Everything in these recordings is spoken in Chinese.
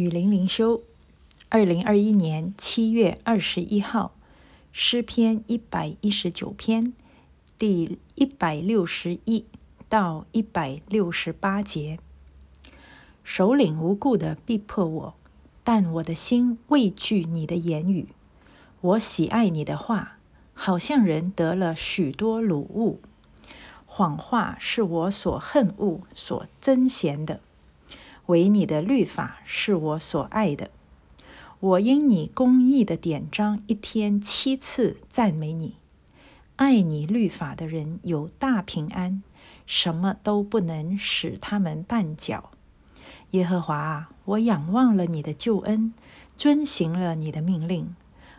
雨林灵修，二零二一年七月二十一号，诗篇一百一十九篇第一百六十一到一百六十八节。首领无故的逼迫我，但我的心畏惧你的言语。我喜爱你的话，好像人得了许多鲁物。谎话是我所恨恶、所憎嫌的。唯你的律法是我所爱的，我因你公义的典章一天七次赞美你。爱你律法的人有大平安，什么都不能使他们绊脚。耶和华啊，我仰望了你的救恩，遵行了你的命令，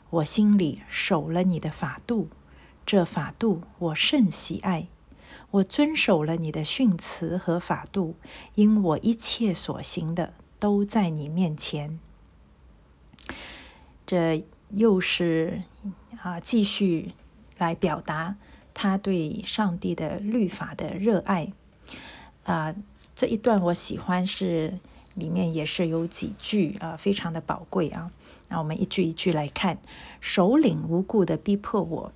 我心里守了你的法度，这法度我甚喜爱。我遵守了你的训词和法度，因我一切所行的都在你面前。这又是啊，继续来表达他对上帝的律法的热爱啊。这一段我喜欢，是里面也是有几句啊，非常的宝贵啊。那我们一句一句来看：首领无故的逼迫我。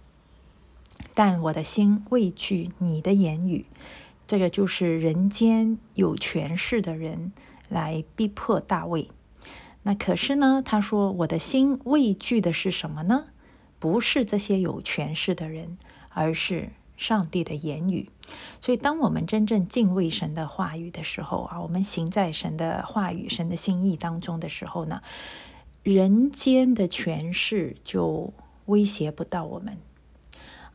但我的心畏惧你的言语，这个就是人间有权势的人来逼迫大卫。那可是呢，他说我的心畏惧的是什么呢？不是这些有权势的人，而是上帝的言语。所以，当我们真正敬畏神的话语的时候啊，我们行在神的话语、神的心意当中的时候呢，人间的权势就威胁不到我们。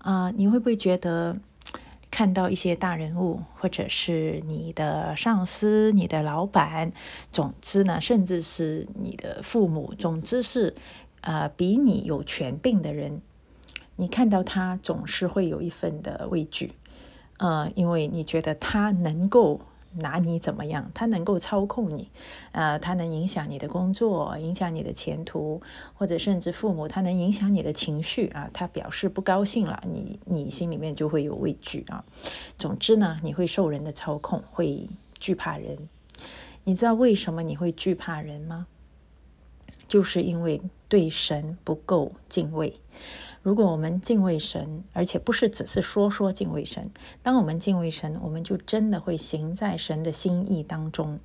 啊，你会不会觉得 看到一些大人物，或者是你的上司、你的老板，总之呢，甚至是你的父母，总之是呃比你有权柄的人，你看到他总是会有一份的畏惧，呃，因为你觉得他能够。拿你怎么样？他能够操控你，呃，他能影响你的工作，影响你的前途，或者甚至父母，他能影响你的情绪啊。他表示不高兴了，你你心里面就会有畏惧啊。总之呢，你会受人的操控，会惧怕人。你知道为什么你会惧怕人吗？就是因为对神不够敬畏。如果我们敬畏神，而且不是只是说说敬畏神，当我们敬畏神，我们就真的会行在神的心意当中。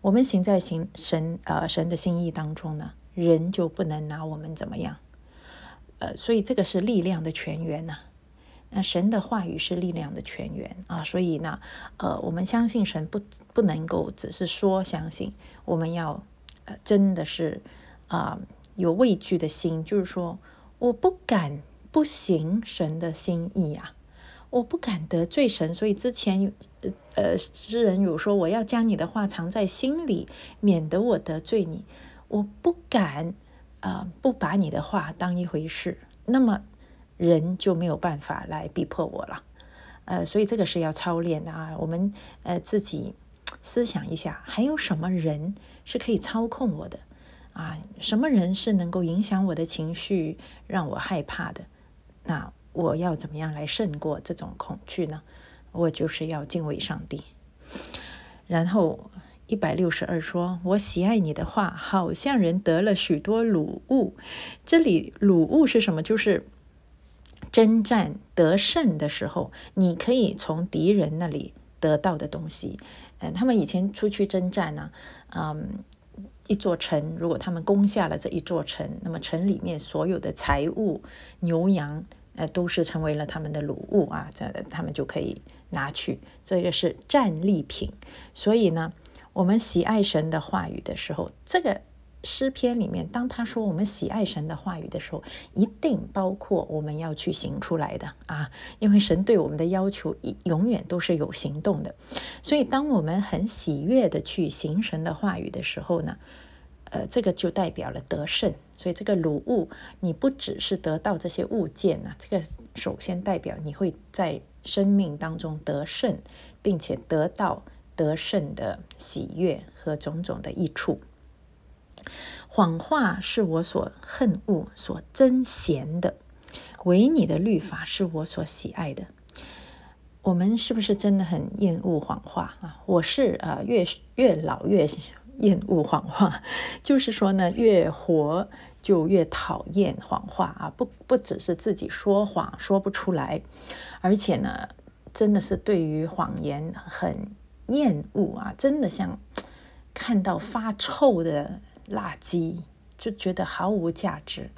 我们行在行神呃神的心意当中呢，人就不能拿我们怎么样。呃，所以这个是力量的泉源呐。那神的话语是力量的泉源啊，所以呢，呃，我们相信神不不能够只是说相信，我们要呃真的是啊有畏惧的心，就是说。我不敢不行神的心意啊，我不敢得罪神，所以之前呃诗人有说我要将你的话藏在心里，免得我得罪你。我不敢啊不把你的话当一回事，那么人就没有办法来逼迫我了。呃，所以这个是要操练的啊。我们呃自己思想一下，还有什么人是可以操控我的？啊，什么人是能够影响我的情绪，让我害怕的？那我要怎么样来胜过这种恐惧呢？我就是要敬畏上帝。然后一百六十二说：“我喜爱你的话，好像人得了许多鲁物。”这里鲁物是什么？就是征战得胜的时候，你可以从敌人那里得到的东西。嗯，他们以前出去征战呢，嗯。一座城，如果他们攻下了这一座城，那么城里面所有的财物、牛羊，呃，都是成为了他们的掳物啊，这他们就可以拿去，这个是战利品。所以呢，我们喜爱神的话语的时候，这个。诗篇里面，当他说我们喜爱神的话语的时候，一定包括我们要去行出来的啊！因为神对我们的要求永远都是有行动的。所以，当我们很喜悦的去行神的话语的时候呢，呃，这个就代表了得胜。所以，这个鲁物，你不只是得到这些物件呐，这个首先代表你会在生命当中得胜，并且得到得胜的喜悦和种种的益处。谎话是我所恨恶、所憎嫌的，唯你的律法是我所喜爱的。我们是不是真的很厌恶谎话啊？我是啊，越越老越厌恶谎话，就是说呢，越活就越讨厌谎话啊！不不只是自己说谎说不出来，而且呢，真的是对于谎言很厌恶啊！真的像看到发臭的垃圾，就觉得毫无价值。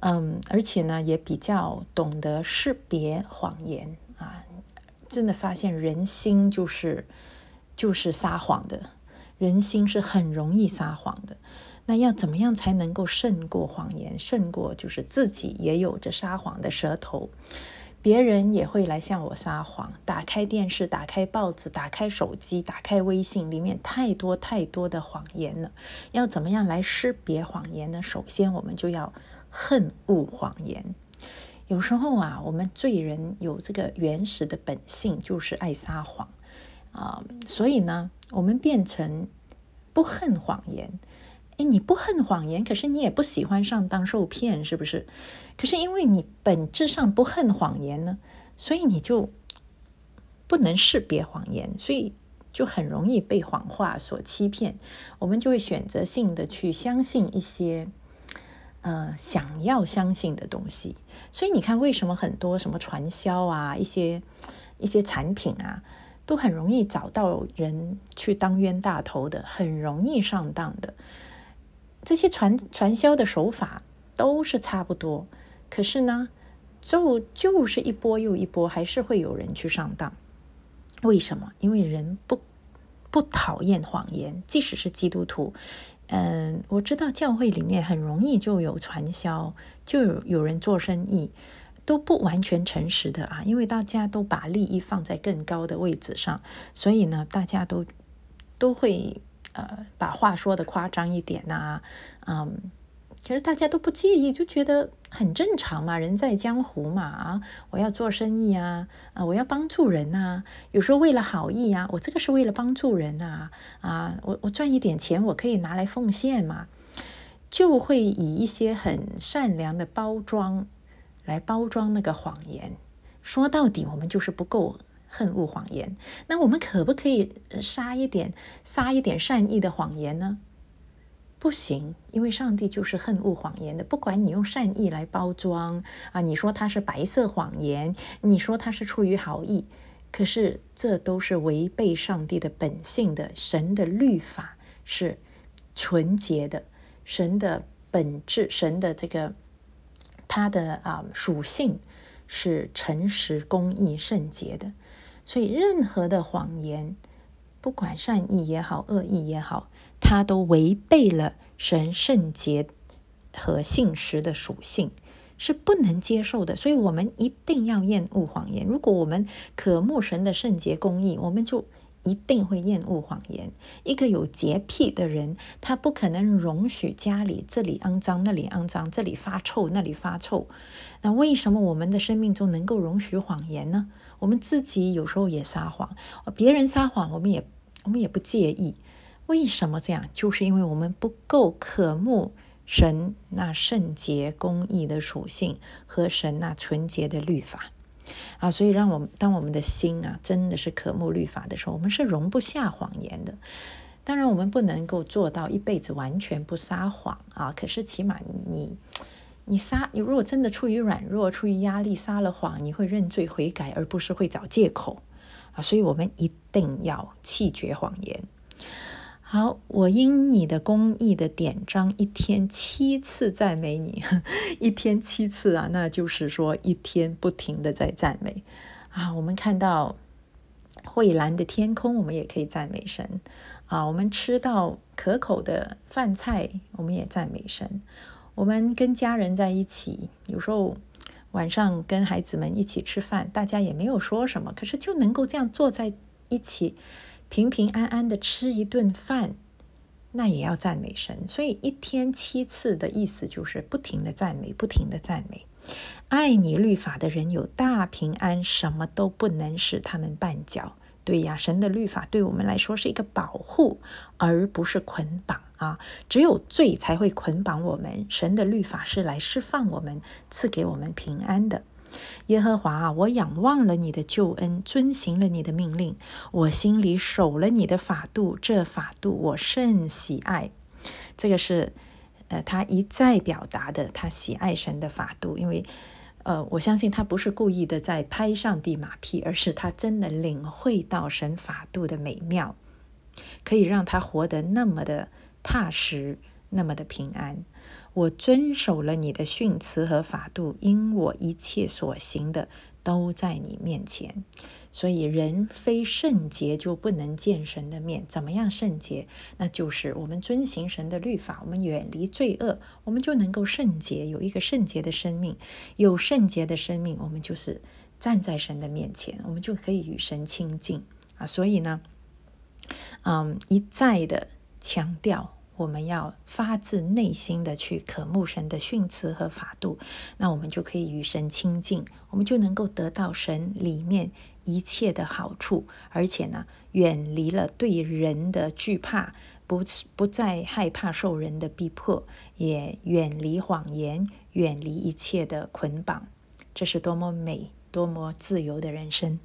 嗯，而且呢，也比较懂得识别谎言啊！真的发现人心就是就是撒谎的。人心是很容易撒谎的，那要怎么样才能够胜过谎言？胜过就是自己也有着撒谎的舌头，别人也会来向我撒谎。打开电视，打开报纸，打开手机，打开微信，里面太多太多的谎言了。要怎么样来识别谎言呢？首先，我们就要恨恶谎言。有时候啊，我们罪人有这个原始的本性，就是爱撒谎啊，所以呢。我们变成不恨谎言，哎，你不恨谎言，可是你也不喜欢上当受骗，是不是？可是因为你本质上不恨谎言呢，所以你就不能识别谎言，所以就很容易被谎话所欺骗。我们就会选择性的去相信一些呃想要相信的东西。所以你看，为什么很多什么传销啊，一些一些产品啊？都很容易找到人去当冤大头的，很容易上当的。这些传传销的手法都是差不多，可是呢，就就是一波又一波，还是会有人去上当。为什么？因为人不不讨厌谎言，即使是基督徒。嗯，我知道教会里面很容易就有传销，就有有人做生意。都不完全诚实的啊，因为大家都把利益放在更高的位置上，所以呢，大家都都会呃把话说的夸张一点呐，嗯，其实大家都不介意，就觉得很正常嘛，人在江湖嘛啊，我要做生意啊，啊，我要帮助人呐，有时候为了好意啊，我这个是为了帮助人呐，啊，我我赚一点钱，我可以拿来奉献嘛，就会以一些很善良的包装。来包装那个谎言，说到底，我们就是不够恨恶谎言。那我们可不可以撒一点、撒一点善意的谎言呢？不行，因为上帝就是恨恶谎言的。不管你用善意来包装啊，你说它是白色谎言，你说它是出于好意，可是这都是违背上帝的本性的。神的律法是纯洁的，神的本质，神的这个。它的啊属性是诚实、公义、圣洁的，所以任何的谎言，不管善意也好、恶意也好，它都违背了神圣洁和信实的属性，是不能接受的。所以，我们一定要厌恶谎言。如果我们渴慕神的圣洁、公义，我们就。一定会厌恶谎言。一个有洁癖的人，他不可能容许家里这里肮脏、那里肮脏，这里发臭、那里发臭。那为什么我们的生命中能够容许谎言呢？我们自己有时候也撒谎，别人撒谎，我们也我们也不介意。为什么这样？就是因为我们不够渴慕神那圣洁、公义的属性和神那纯洁的律法。啊，所以让我们当我们的心啊，真的是渴慕律法的时候，我们是容不下谎言的。当然，我们不能够做到一辈子完全不撒谎啊。可是，起码你你撒，你如果真的出于软弱、出于压力撒了谎，你会认罪悔改，而不是会找借口啊。所以我们一定要弃绝谎言。好，我因你的公义的典章，一天七次赞美你，一天七次啊，那就是说一天不停的在赞美啊。我们看到蔚蓝的天空，我们也可以赞美神啊。我们吃到可口的饭菜，我们也赞美神。我们跟家人在一起，有时候晚上跟孩子们一起吃饭，大家也没有说什么，可是就能够这样坐在一起。平平安安的吃一顿饭，那也要赞美神。所以一天七次的意思就是不停的赞美，不停的赞美。爱你律法的人有大平安，什么都不能使他们绊脚。对呀，神的律法对我们来说是一个保护，而不是捆绑啊。只有罪才会捆绑我们，神的律法是来释放我们，赐给我们平安的。耶和华啊，我仰望了你的救恩，遵行了你的命令，我心里守了你的法度，这法度我甚喜爱。这个是呃，他一再表达的，他喜爱神的法度，因为呃，我相信他不是故意的在拍上帝马屁，而是他真的领会到神法度的美妙，可以让他活得那么的踏实，那么的平安。我遵守了你的训词和法度，因我一切所行的都在你面前。所以人非圣洁就不能见神的面。怎么样圣洁？那就是我们遵行神的律法，我们远离罪恶，我们就能够圣洁，有一个圣洁的生命。有圣洁的生命，我们就是站在神的面前，我们就可以与神亲近啊。所以呢，嗯，一再的强调。我们要发自内心的去渴慕神的训词和法度，那我们就可以与神亲近，我们就能够得到神里面一切的好处，而且呢，远离了对人的惧怕，不不再害怕受人的逼迫，也远离谎言，远离一切的捆绑。这是多么美、多么自由的人生！